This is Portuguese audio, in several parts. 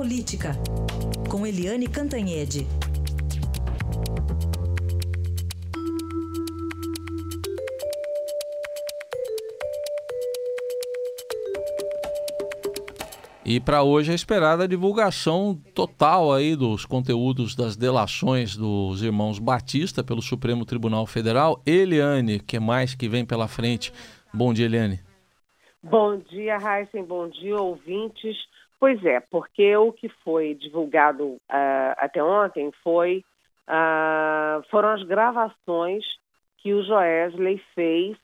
Política, com Eliane Cantanhede. E para hoje é esperada a divulgação total aí dos conteúdos das delações dos irmãos Batista pelo Supremo Tribunal Federal. Eliane, que mais que vem pela frente? Bom dia, Eliane. Bom dia, Heisen. Bom dia, ouvintes. Pois é, porque o que foi divulgado uh, até ontem foi uh, foram as gravações que o Joesley fez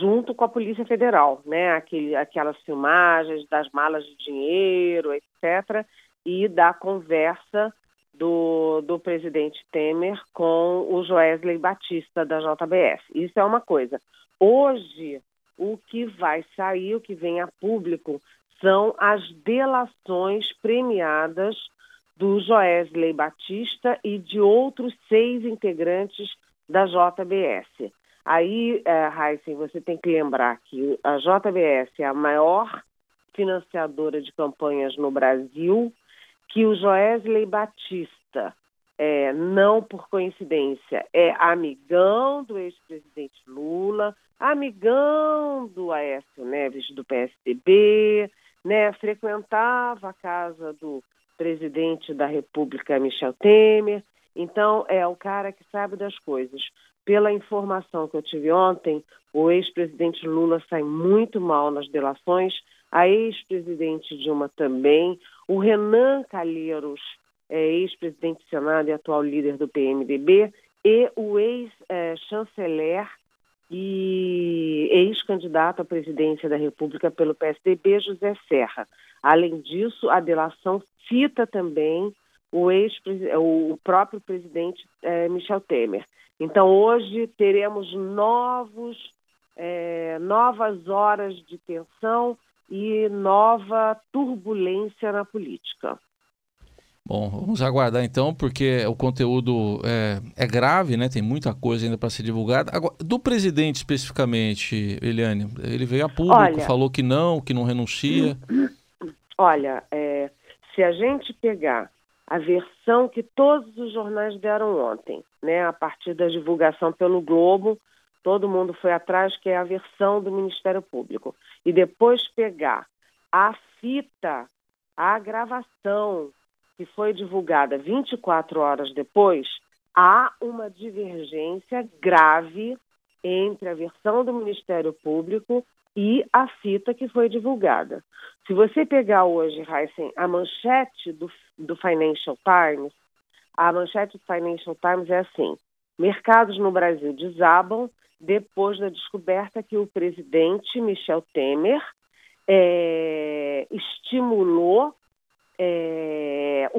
junto com a Polícia Federal, né? Aquele, aquelas filmagens das malas de dinheiro, etc., e da conversa do, do presidente Temer com o Joesley Batista da JBS. Isso é uma coisa. Hoje, o que vai sair, o que vem a público, são as delações premiadas do Joesley Batista e de outros seis integrantes da JBS. Aí, é, Heisen, você tem que lembrar que a JBS é a maior financiadora de campanhas no Brasil, que o Joesley Batista, é, não por coincidência, é amigão do ex-presidente Lula, amigão do Aécio Neves do PSDB, né, frequentava a casa do presidente da República, Michel Temer. Então, é o cara que sabe das coisas. Pela informação que eu tive ontem, o ex-presidente Lula sai muito mal nas delações, a ex-presidente Dilma também, o Renan Calheiros, é, ex-presidente do Senado e atual líder do PMDB, e o ex-chanceler e ex-candidato à presidência da República pelo PSDB, José Serra. Além disso, a delação cita também o, ex o próprio presidente é, Michel Temer. Então, hoje teremos novos, é, novas horas de tensão e nova turbulência na política. Bom, vamos aguardar então, porque o conteúdo é, é grave, né? Tem muita coisa ainda para ser divulgada. Agora, do presidente especificamente, Eliane, ele veio a público, olha, falou que não, que não renuncia. Olha, é, se a gente pegar a versão que todos os jornais deram ontem, né? A partir da divulgação pelo Globo, todo mundo foi atrás, que é a versão do Ministério Público. E depois pegar a fita, a gravação que foi divulgada 24 horas depois, há uma divergência grave entre a versão do Ministério Público e a fita que foi divulgada. Se você pegar hoje, Heisen, a manchete do, do Financial Times, a manchete do Financial Times é assim: mercados no Brasil desabam depois da descoberta que o presidente Michel Temer é, estimulou é,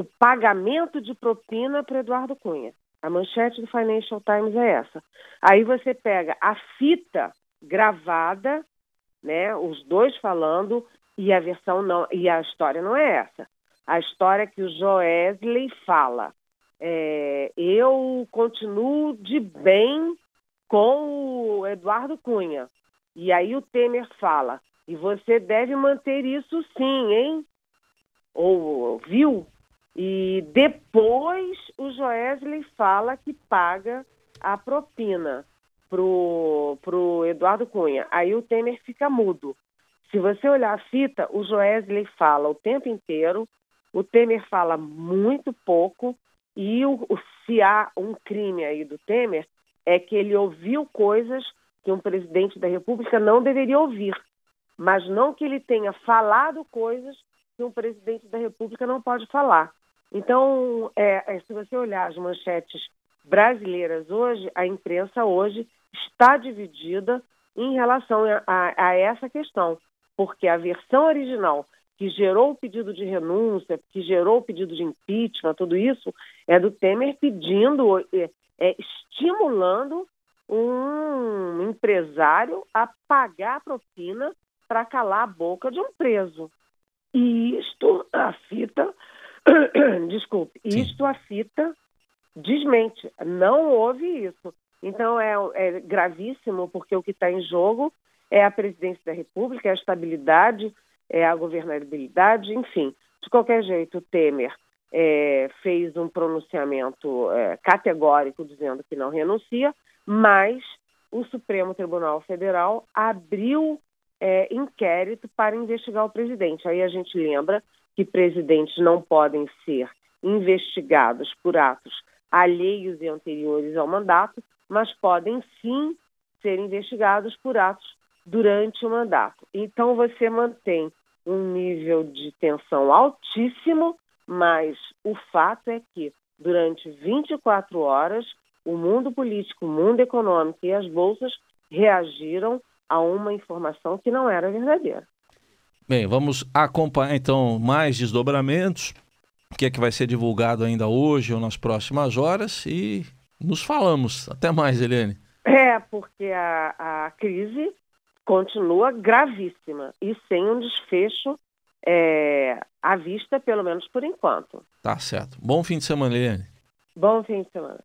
o pagamento de propina para Eduardo Cunha. A manchete do Financial Times é essa. Aí você pega a fita gravada né? Os dois falando e a versão não e a história não é essa. A história que o Joesley fala. É, eu continuo de bem com o Eduardo Cunha. E aí o Temer fala, e você deve manter isso sim, hein? Ou viu? E depois o Joesley fala que paga a propina pro, pro Eduardo Cunha. Aí o Temer fica mudo. Se você olhar a fita, o Joesley fala o tempo inteiro, o Temer fala muito pouco, e o, o, se há um crime aí do Temer, é que ele ouviu coisas que um presidente da República não deveria ouvir, mas não que ele tenha falado coisas que um presidente da República não pode falar. Então, é, é, se você olhar as manchetes brasileiras hoje, a imprensa hoje está dividida em relação a, a, essa questão, porque a versão original que gerou o pedido de renúncia, que gerou o pedido de impeachment, tudo isso, é do Temer pedindo, é, é, estimulando um empresário a pagar a propina para calar a boca de um preso. E isto a fita, desculpe, isto a fita desmente. Não houve isso. Então é, é gravíssimo, porque o que está em jogo é a presidência da República, é a estabilidade é, a governabilidade, enfim. De qualquer jeito, o Temer é, fez um pronunciamento é, categórico dizendo que não renuncia, mas o Supremo Tribunal Federal abriu é, inquérito para investigar o presidente. Aí a gente lembra que presidentes não podem ser investigados por atos alheios e anteriores ao mandato, mas podem sim ser investigados por atos durante o mandato. Então você mantém um nível de tensão altíssimo, mas o fato é que durante 24 horas o mundo político, o mundo econômico e as bolsas reagiram a uma informação que não era verdadeira. Bem, vamos acompanhar então mais desdobramentos, o que é que vai ser divulgado ainda hoje ou nas próximas horas e nos falamos. Até mais, Eliane. É, porque a, a crise continua gravíssima e sem um desfecho é, à vista, pelo menos por enquanto. Tá certo. Bom fim de semana, Eliane. Bom fim de semana.